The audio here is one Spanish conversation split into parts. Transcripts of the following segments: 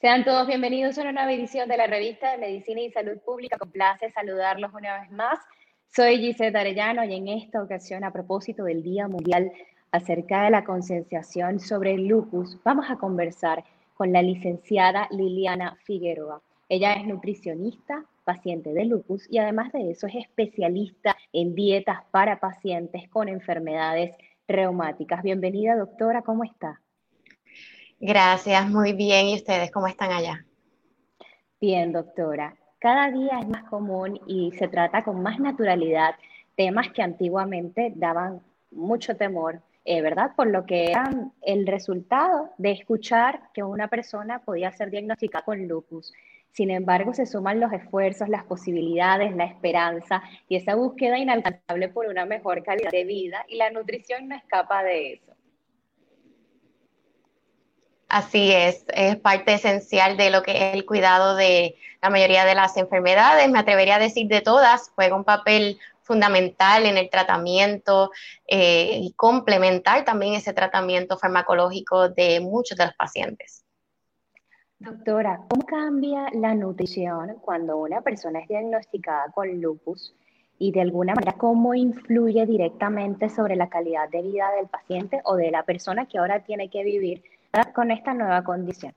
Sean todos bienvenidos a una nueva edición de la revista de Medicina y Salud Pública. Con placer saludarlos una vez más. Soy Gisette Arellano y en esta ocasión, a propósito del Día Mundial acerca de la concienciación sobre el lupus, vamos a conversar con la licenciada Liliana Figueroa. Ella es nutricionista, paciente de lupus y además de eso es especialista en dietas para pacientes con enfermedades reumáticas. Bienvenida, doctora, ¿cómo está? Gracias, muy bien. ¿Y ustedes cómo están allá? Bien, doctora cada día es más común y se trata con más naturalidad temas que antiguamente daban mucho temor, eh, ¿verdad? Por lo que eran el resultado de escuchar que una persona podía ser diagnosticada con lupus. Sin embargo, se suman los esfuerzos, las posibilidades, la esperanza y esa búsqueda inalcanzable por una mejor calidad de vida y la nutrición no escapa de eso. Así es, es parte esencial de lo que es el cuidado de la mayoría de las enfermedades. Me atrevería a decir de todas, juega un papel fundamental en el tratamiento eh, y complementar también ese tratamiento farmacológico de muchos de los pacientes. Doctora, ¿cómo cambia la nutrición cuando una persona es diagnosticada con lupus y de alguna manera cómo influye directamente sobre la calidad de vida del paciente o de la persona que ahora tiene que vivir con esta nueva condición?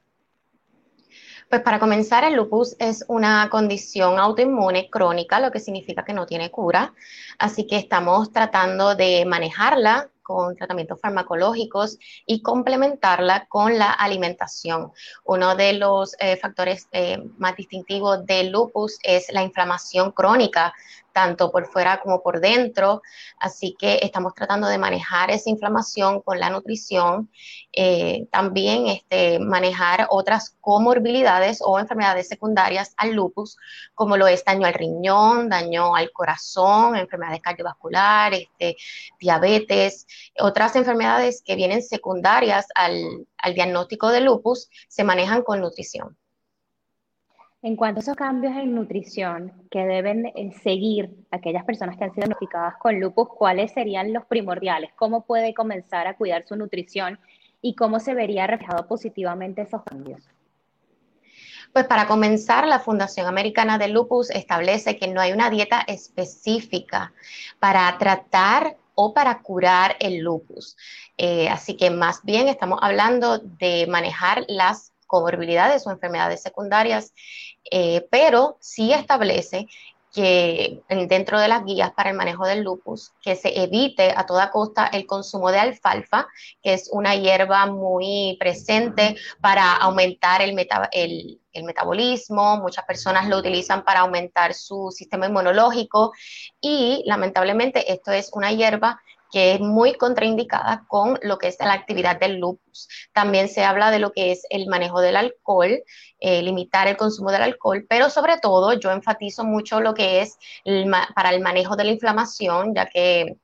Pues para comenzar, el lupus es una condición autoinmune crónica, lo que significa que no tiene cura. Así que estamos tratando de manejarla con tratamientos farmacológicos y complementarla con la alimentación. Uno de los eh, factores eh, más distintivos del lupus es la inflamación crónica tanto por fuera como por dentro. Así que estamos tratando de manejar esa inflamación con la nutrición, eh, también este, manejar otras comorbilidades o enfermedades secundarias al lupus, como lo es daño al riñón, daño al corazón, enfermedades cardiovasculares, este, diabetes, otras enfermedades que vienen secundarias al, al diagnóstico de lupus se manejan con nutrición. En cuanto a esos cambios en nutrición que deben eh, seguir aquellas personas que han sido diagnosticadas con lupus, ¿cuáles serían los primordiales? ¿Cómo puede comenzar a cuidar su nutrición y cómo se vería reflejado positivamente esos cambios? Pues para comenzar, la Fundación Americana de Lupus establece que no hay una dieta específica para tratar o para curar el lupus. Eh, así que más bien estamos hablando de manejar las comorbilidades o enfermedades secundarias, eh, pero sí establece que dentro de las guías para el manejo del lupus, que se evite a toda costa el consumo de alfalfa, que es una hierba muy presente para aumentar el, el metabolismo, muchas personas lo utilizan para aumentar su sistema inmunológico. Y lamentablemente esto es una hierba que es muy contraindicada con lo que es la actividad del lupus. También se habla de lo que es el manejo del alcohol, eh, limitar el consumo del alcohol, pero sobre todo yo enfatizo mucho lo que es para el manejo de la inflamación, ya que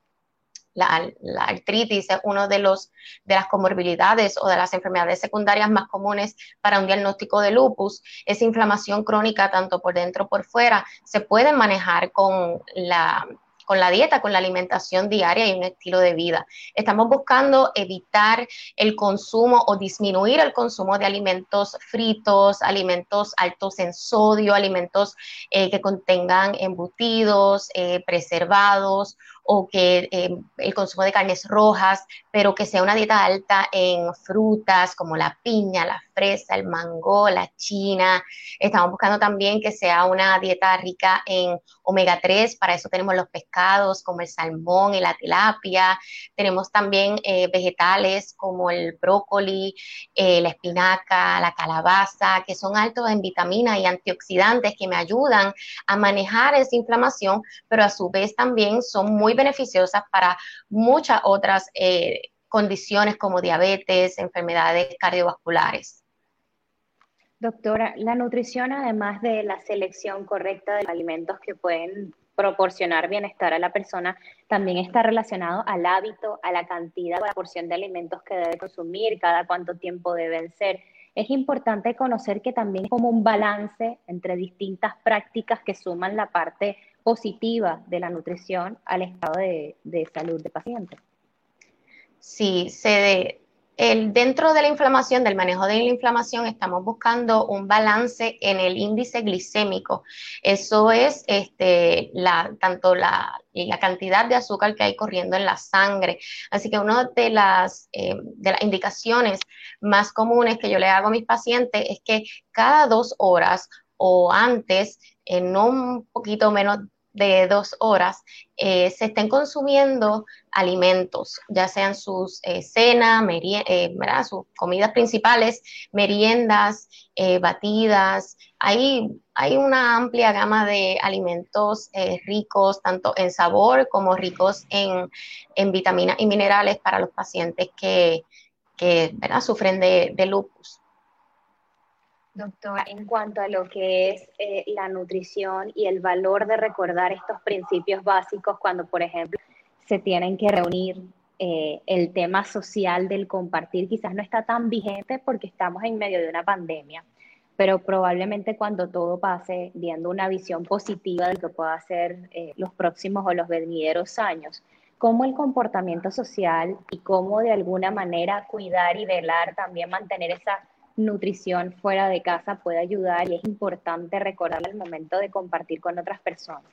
la, artritis es una de, los, de las comorbilidades o de las enfermedades secundarias más comunes para un diagnóstico de lupus. Esa inflamación crónica, tanto por dentro como por fuera, se puede manejar con la con la dieta, con la alimentación diaria y un estilo de vida. Estamos buscando evitar el consumo o disminuir el consumo de alimentos fritos, alimentos altos en sodio, alimentos eh, que contengan embutidos, eh, preservados o que eh, el consumo de carnes rojas, pero que sea una dieta alta en frutas como la piña, la fresa, el mango, la china. Estamos buscando también que sea una dieta rica en omega 3, para eso tenemos los pescados como el salmón y la tilapia. Tenemos también eh, vegetales como el brócoli, eh, la espinaca, la calabaza, que son altos en vitaminas y antioxidantes que me ayudan a manejar esa inflamación, pero a su vez también son muy beneficiosas para muchas otras eh, condiciones como diabetes, enfermedades cardiovasculares. Doctora, la nutrición, además de la selección correcta de alimentos que pueden proporcionar bienestar a la persona, también está relacionado al hábito, a la cantidad o la porción de alimentos que debe consumir, cada cuánto tiempo deben ser. Es importante conocer que también es como un balance entre distintas prácticas que suman la parte positiva de la nutrición al estado de, de salud del paciente. Sí, se, el, dentro de la inflamación, del manejo de la inflamación, estamos buscando un balance en el índice glicémico. Eso es este, la, tanto la, la cantidad de azúcar que hay corriendo en la sangre. Así que una de las, eh, de las indicaciones más comunes que yo le hago a mis pacientes es que cada dos horas o antes, en un poquito menos de dos horas eh, se estén consumiendo alimentos, ya sean sus eh, cenas, eh, sus comidas principales, meriendas, batidas. Hay, hay una amplia gama de alimentos ricos tanto en sabor como ricos en, vitaminas y minerales para los pacientes que, sufren de, de lupus. Doctora, en cuanto a lo que es eh, la nutrición y el valor de recordar estos principios básicos cuando, por ejemplo, se tienen que reunir, eh, el tema social del compartir quizás no está tan vigente porque estamos en medio de una pandemia, pero probablemente cuando todo pase, viendo una visión positiva de lo que pueda ser eh, los próximos o los venideros años, cómo el comportamiento social y cómo de alguna manera cuidar y velar, también mantener esa nutrición fuera de casa puede ayudar y es importante recordar el momento de compartir con otras personas.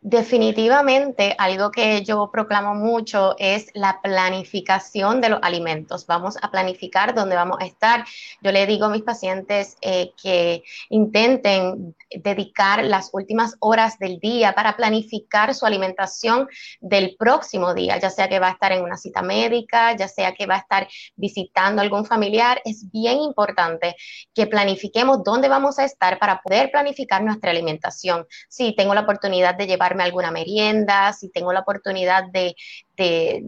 Definitivamente, algo que yo proclamo mucho es la planificación de los alimentos. Vamos a planificar dónde vamos a estar. Yo le digo a mis pacientes eh, que intenten dedicar las últimas horas del día para planificar su alimentación del próximo día, ya sea que va a estar en una cita médica, ya sea que va a estar visitando algún familiar. Es bien importante que planifiquemos dónde vamos a estar para poder planificar nuestra alimentación. Si tengo la oportunidad de llevar alguna merienda, si tengo la oportunidad de,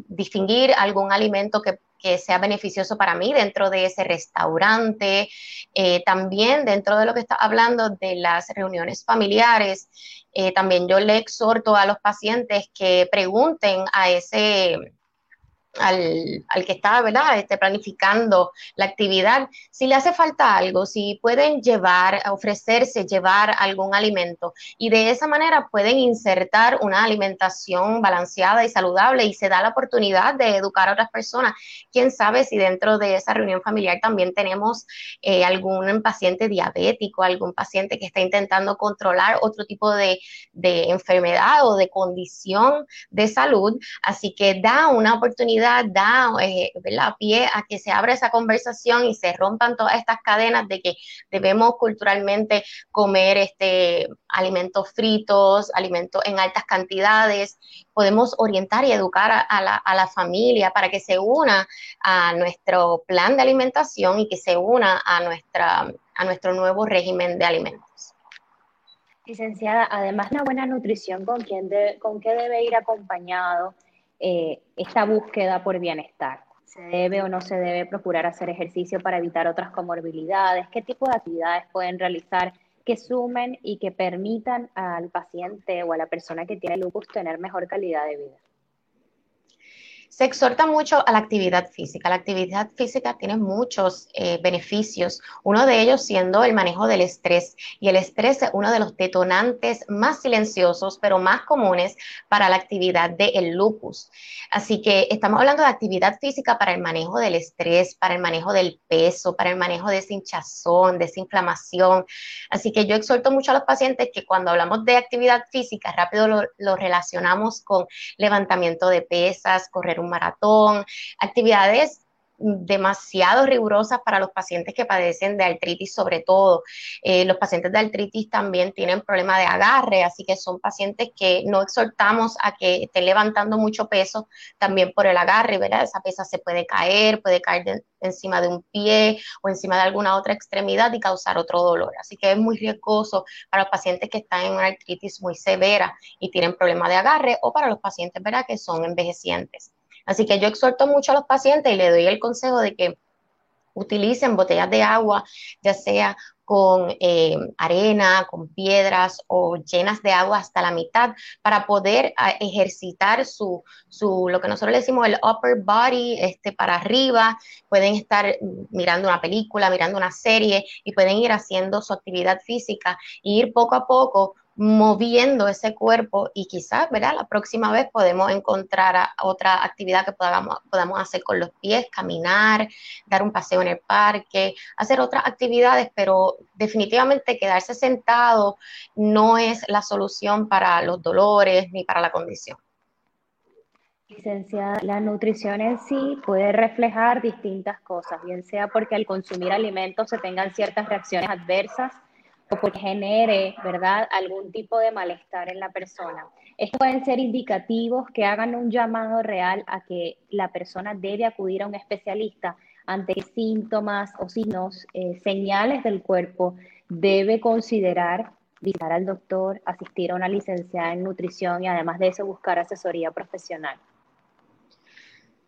distinguir algún alimento que, sea beneficioso para mí dentro de ese restaurante, eh, también dentro de lo que está hablando de las reuniones familiares, eh, también yo le exhorto a los pacientes que pregunten a ese al, al, que está, ¿verdad? Este, planificando la actividad, si le hace falta algo, si pueden llevar, ofrecerse, llevar algún alimento y de esa manera pueden insertar una alimentación balanceada y saludable y se da la oportunidad de educar a otras personas. Quién sabe si dentro de esa reunión familiar también tenemos eh, algún paciente diabético, algún paciente que está intentando controlar otro tipo de, de enfermedad o de condición de salud. Así que da una oportunidad da eh, pie a que se abra esa conversación y se rompan todas estas cadenas de que debemos culturalmente comer este, alimentos fritos, alimentos en altas cantidades. Podemos orientar y educar a, la, a la familia para que se una a nuestro plan de alimentación y que se una a, nuestra, a nuestro nuevo régimen de alimentos. Licenciada, además de una buena nutrición, ¿con, quién ¿con qué debe ir acompañado eh, esta búsqueda por bienestar. ¿Se debe o no se debe procurar hacer ejercicio para evitar otras comorbilidades? ¿Qué tipo de actividades pueden realizar que sumen y que permitan al paciente o a la persona que tiene lupus tener mejor calidad de vida? Se exhorta mucho a la actividad física. La actividad física tiene muchos eh, beneficios, uno de ellos siendo el manejo del estrés. Y el estrés es uno de los detonantes más silenciosos, pero más comunes para la actividad del lupus. Así que estamos hablando de actividad física para el manejo del estrés, para el manejo del peso, para el manejo de esa hinchazón, de esa. Así que yo exhorto mucho a los pacientes que cuando hablamos de actividad física, rápido lo, lo relacionamos con levantamiento de pesas, correr un maratón, actividades demasiado rigurosas para los pacientes que padecen de artritis sobre todo. Eh, los pacientes de artritis también tienen problema de agarre, así que son pacientes que no exhortamos a que estén levantando mucho peso también por el agarre, ¿verdad? Esa pesa se puede caer, puede caer encima de un pie o encima de alguna otra extremidad y causar otro dolor. Así que es muy riesgoso para los pacientes que están en una artritis muy severa y tienen problema de agarre o para los pacientes, ¿verdad? Que son envejecientes. Así que yo exhorto mucho a los pacientes y le doy el consejo de que utilicen botellas de agua, ya sea con eh, arena, con piedras o llenas de agua hasta la mitad para poder ah, ejercitar su, su, lo que nosotros le decimos el upper body, este, para arriba. Pueden estar mirando una película, mirando una serie y pueden ir haciendo su actividad física e ir poco a poco moviendo ese cuerpo y quizás, ¿verdad? La próxima vez podemos encontrar otra actividad que podamos, podamos hacer con los pies, caminar, dar un paseo en el parque, hacer otras actividades, pero definitivamente quedarse sentado no es la solución para los dolores ni para la condición. Licenciada, la nutrición en sí puede reflejar distintas cosas, bien sea porque al consumir alimentos se tengan ciertas reacciones adversas o porque genere, ¿verdad?, algún tipo de malestar en la persona. Estos pueden ser indicativos que hagan un llamado real a que la persona debe acudir a un especialista ante síntomas o signos, eh, señales del cuerpo, debe considerar visitar al doctor, asistir a una licenciada en nutrición y además de eso buscar asesoría profesional.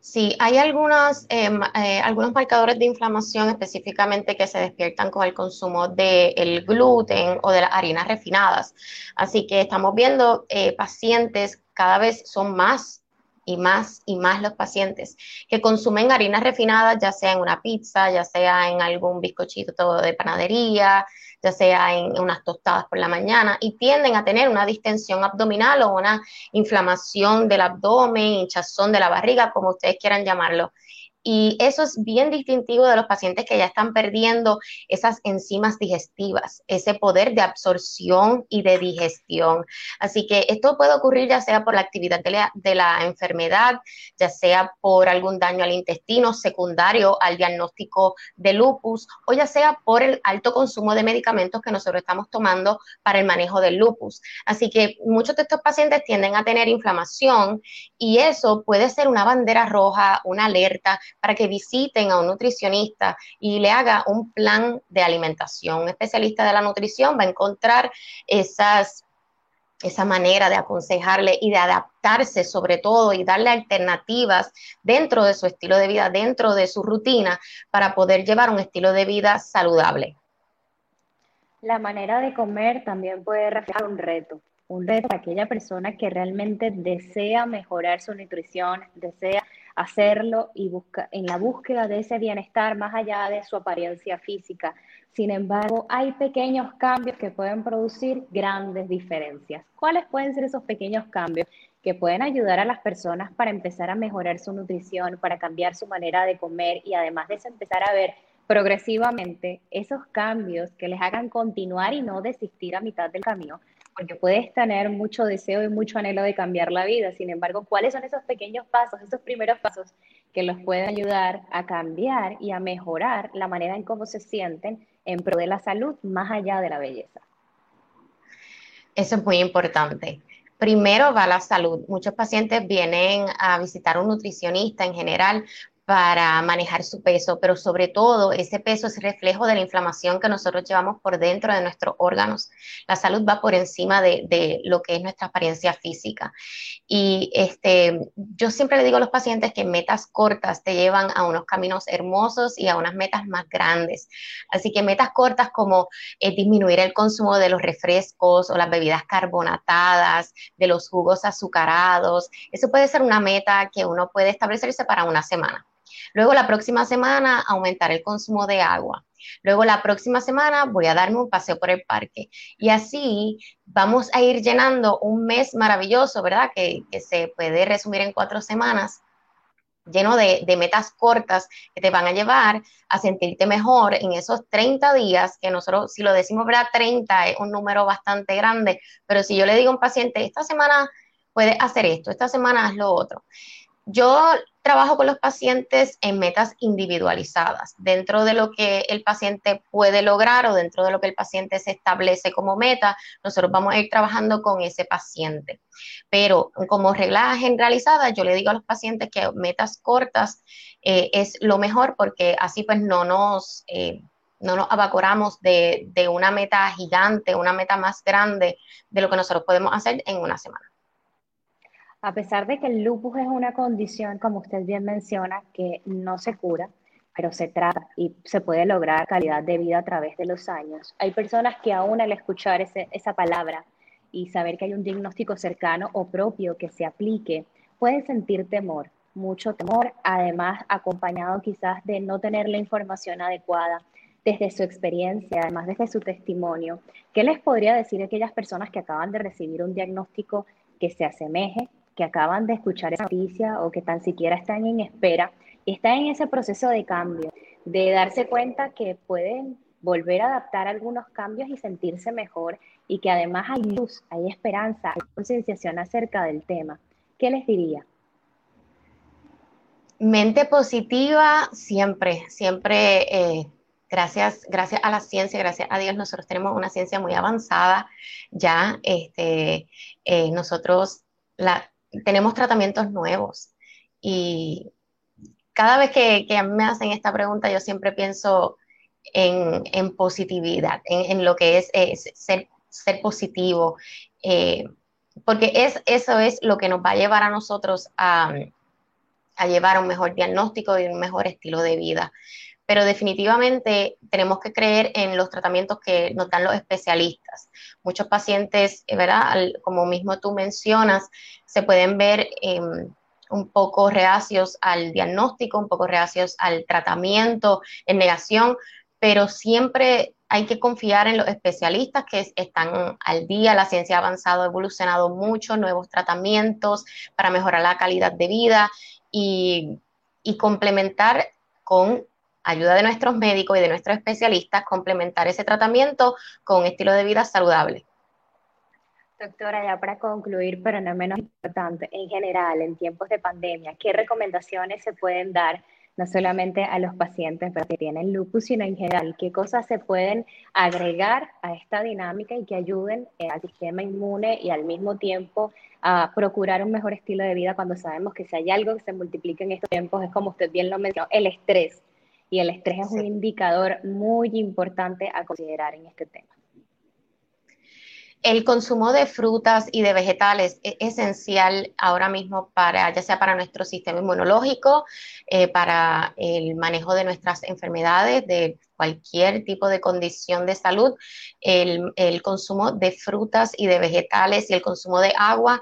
Sí, hay algunos, em, eh, algunos marcadores de inflamación específicamente que se despiertan con el consumo del gluten o de las harinas refinadas. Así que estamos viendo eh, pacientes, cada vez son más y más y más los pacientes que consumen harinas refinadas, ya sea en una pizza, ya sea en algún bizcochito de panadería, ya sea en unas tostadas por la mañana, y tienden a tener una distensión abdominal o una inflamación del abdomen, hinchazón de la barriga, como ustedes quieran llamarlo. Y eso es bien distintivo de los pacientes que ya están perdiendo esas enzimas digestivas, ese poder de absorción y de digestión. Así que esto puede ocurrir ya sea por la actividad de la, enfermedad, ya sea por algún daño al intestino secundario al diagnóstico de lupus o ya sea por el alto consumo de medicamentos que nosotros estamos tomando para el manejo del lupus. Así que muchos de estos pacientes tienden a tener inflamación y eso puede ser una bandera roja, una alerta para que visiten a un nutricionista y le haga un plan de alimentación. Un especialista de la nutrición va a encontrar esas esa manera de aconsejarle y de adaptarse sobre todo y darle alternativas dentro de su estilo de vida, dentro de su rutina, para poder llevar un estilo de vida saludable. La manera de comer también puede reflejar un reto, un reto para aquella persona que realmente desea mejorar su nutrición, desea hacerlo y busca, en la búsqueda de ese bienestar más allá de su apariencia física. Sin embargo, hay pequeños cambios que pueden producir grandes diferencias. ¿Cuáles pueden ser esos pequeños cambios que pueden ayudar a las personas para empezar a mejorar su nutrición, para cambiar su manera de comer y además de eso empezar a ver progresivamente esos cambios que les hagan continuar y no desistir a mitad del camino? Porque puedes tener mucho deseo y mucho anhelo de cambiar la vida. Sin embargo, ¿cuáles son esos pequeños pasos, esos primeros pasos que los pueden ayudar a cambiar y a mejorar la manera en cómo se sienten en pro de la salud más allá de la belleza? Eso es muy importante. Primero va la salud. Muchos pacientes vienen a visitar un nutricionista en general para manejar su peso, pero sobre todo ese peso es reflejo de la inflamación que nosotros llevamos por dentro de nuestros órganos. La salud va por encima de, lo que es nuestra apariencia física. Y este, yo siempre le digo a los pacientes que metas cortas te llevan a unos caminos hermosos y a unas metas más grandes. Así que metas cortas como eh, disminuir el consumo de los refrescos o las bebidas carbonatadas, de los jugos azucarados, eso puede ser una meta que uno puede establecerse para una semana. Luego la próxima semana aumentar el consumo de agua. Luego la próxima semana voy a darme un paseo por el parque. Y así vamos a ir llenando un mes maravilloso, ¿verdad? Que, se puede resumir en cuatro semanas lleno de, de, metas cortas que te van a llevar a sentirte mejor en esos 30 días, que nosotros, si lo decimos, ¿verdad? 30 es un número bastante grande, pero si yo le digo a un paciente, esta semana puedes hacer esto, esta semana haz lo otro. Yo trabajo con los pacientes en metas individualizadas, dentro de lo que el paciente puede lograr o dentro de lo que el paciente se establece como meta, nosotros vamos a ir trabajando con ese paciente. Pero como regla generalizada, yo le digo a los pacientes que metas cortas eh, es lo mejor porque así pues no nos... Eh, no nos abacoramos de, de una meta gigante, una meta más grande de lo que nosotros podemos hacer en una semana. A pesar de que el lupus es una condición, como usted bien menciona, que no se cura, pero se trata y se puede lograr calidad de vida a través de los años. Hay personas que aún al escuchar esa palabra y saber que hay un diagnóstico cercano o propio que se aplique, pueden sentir temor, mucho temor, además acompañado quizás de no tener la información adecuada desde su experiencia, además desde su testimonio. ¿Qué les podría decir a aquellas personas que acaban de recibir un diagnóstico que se asemeje, que acaban de escuchar esa noticia o que tan siquiera están en espera están en ese proceso de cambio, de darse cuenta que pueden volver a adaptar algunos cambios y sentirse mejor y que además hay luz, hay esperanza, hay concienciación acerca del tema? ¿Qué les diría? Mente positiva siempre, siempre, eh, gracias, gracias a la ciencia, gracias a Dios, nosotros tenemos una ciencia muy avanzada ya, este, eh, nosotros la, tenemos tratamientos nuevos. Y cada vez que, que, me hacen esta pregunta yo siempre pienso en, en positividad, en, en, lo que es, ser, ser, positivo, eh, porque es, eso es lo que nos va a llevar a nosotros a a llevar un mejor diagnóstico y un mejor estilo de vida. Pero definitivamente tenemos que creer en los tratamientos que nos dan los especialistas. Muchos pacientes, eh, ¿verdad? Como mismo tú mencionas, se pueden ver em, un poco reacios al diagnóstico, un poco reacios al tratamiento, en negación, pero siempre hay que confiar en los especialistas que están al día, la ciencia ha avanzado, ha evolucionado mucho, nuevos tratamientos para mejorar la calidad de vida y, complementar con ayuda de nuestros médicos y de nuestros especialistas, complementar ese tratamiento con un estilo de vida saludable. Doctora, ya para concluir, pero no menos importante, en general, en tiempos de pandemia, ¿qué recomendaciones se pueden dar no solamente a los pacientes que tienen lupus, sino en general, qué cosas se pueden agregar a esta dinámica y que ayuden eh, al sistema inmune y al mismo tiempo a procurar un mejor estilo de vida cuando sabemos que si hay algo que se multiplica en estos tiempos, es como usted bien lo mencionó, el estrés. Y el estrés es un indicador muy importante a considerar en este tema. El consumo de frutas y de vegetales es esencial ahora mismo para, ya sea para nuestro sistema inmunológico, eh, para el manejo de nuestras enfermedades, de cualquier tipo de condición de salud. El, el consumo de frutas y de vegetales y el consumo de agua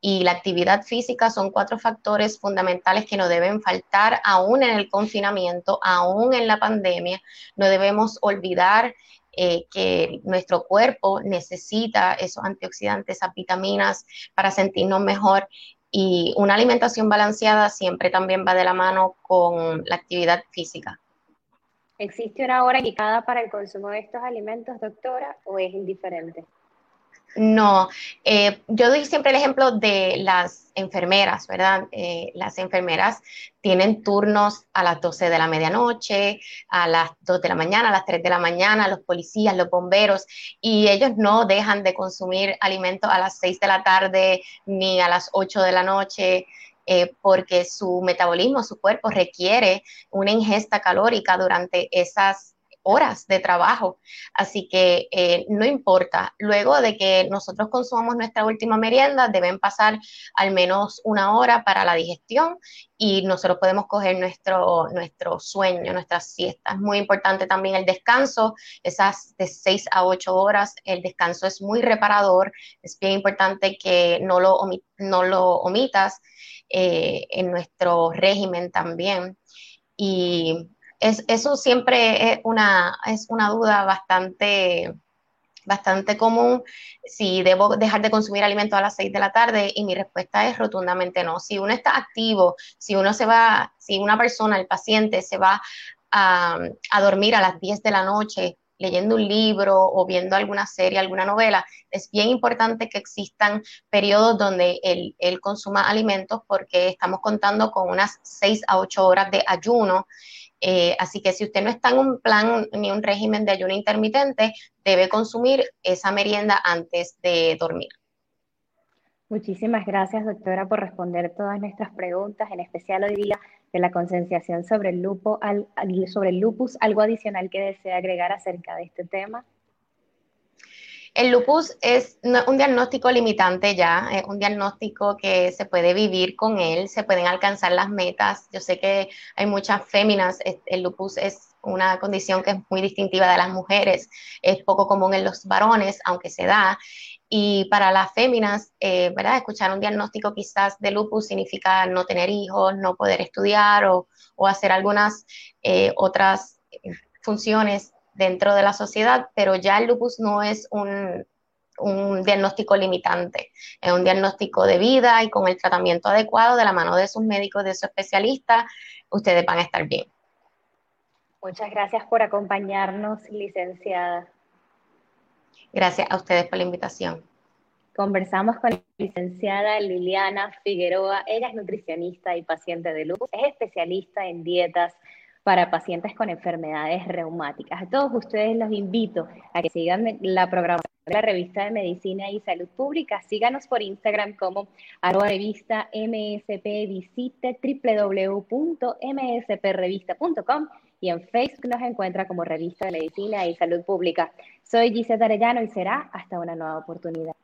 y la actividad física son cuatro factores fundamentales que no deben faltar aún en el confinamiento, aún en la pandemia. No debemos olvidar eh, que nuestro cuerpo necesita esos antioxidantes, esas vitaminas para sentirnos mejor. Y una alimentación balanceada siempre también va de la mano con la actividad física. ¿Existe una hora indicada para el consumo de estos alimentos, doctora, o es indiferente? No, eh, yo doy siempre el ejemplo de las enfermeras, ¿verdad? Eh, las enfermeras tienen turnos a las 12 de la medianoche, a las 2 de la mañana, a las 3 de la mañana, los policías, los bomberos, y ellos no dejan de consumir alimentos a las 6 de la tarde ni a las 8 de la noche. Eh, porque su metabolismo, su cuerpo requiere una ingesta calórica durante esas horas de trabajo. Así que eh, no importa. Luego de que nosotros consumamos nuestra última merienda, deben pasar al menos una hora para la digestión y nosotros podemos coger nuestro, nuestro sueño, nuestras siestas. Es muy importante también el descanso, esas de 6 a 8 horas. El descanso es muy reparador. Es bien importante que no lo, no lo omitas eh, en nuestro régimen también. Y es, eso siempre es una, es una duda bastante, bastante común si debo dejar de consumir alimentos a las 6 de la tarde y mi respuesta es rotundamente no. Si uno está activo, si uno se va, si una persona, el paciente se va a, a dormir a las 10 de la noche leyendo un libro o viendo alguna serie, alguna novela, es bien importante que existan periodos donde él, él consuma alimentos porque estamos contando con unas 6 a 8 horas de ayuno eh, así que si usted no está en un plan ni un régimen de ayuno intermitente, debe consumir esa merienda antes de dormir. Muchísimas gracias, doctora, por responder todas nuestras preguntas, en especial hoy día de la concienciación sobre el, sobre el lupus. ¿Algo adicional que desea agregar acerca de este tema? El lupus es un diagnóstico limitante ya, es un diagnóstico que se puede vivir con él, se pueden alcanzar las metas. Yo sé que hay muchas féminas, el lupus es una condición que es muy distintiva de las mujeres, es poco común en los varones, aunque se da. Y para las féminas, eh, ¿verdad? Escuchar un diagnóstico quizás de lupus significa no tener hijos, no poder estudiar o, hacer algunas eh, otras funciones dentro de la sociedad, pero ya el lupus no es un, diagnóstico limitante, es un diagnóstico de vida y con el tratamiento adecuado de la mano de sus médicos, de su especialista, ustedes van a estar bien. Muchas gracias por acompañarnos, licenciada. Gracias a ustedes por la invitación. Conversamos con la licenciada Liliana Figueroa. Ella es nutricionista y paciente de lupus. Es especialista en dietas para pacientes con enfermedades reumáticas. A todos ustedes los invito a que sigan la programación de la revista de Medicina y Salud Pública. Síganos por Instagram como arroba revista MSP, visite www.msprevista.com y en Facebook nos encuentra como Revista de Medicina y Salud Pública. Soy Gisette Arellano y será hasta una nueva oportunidad.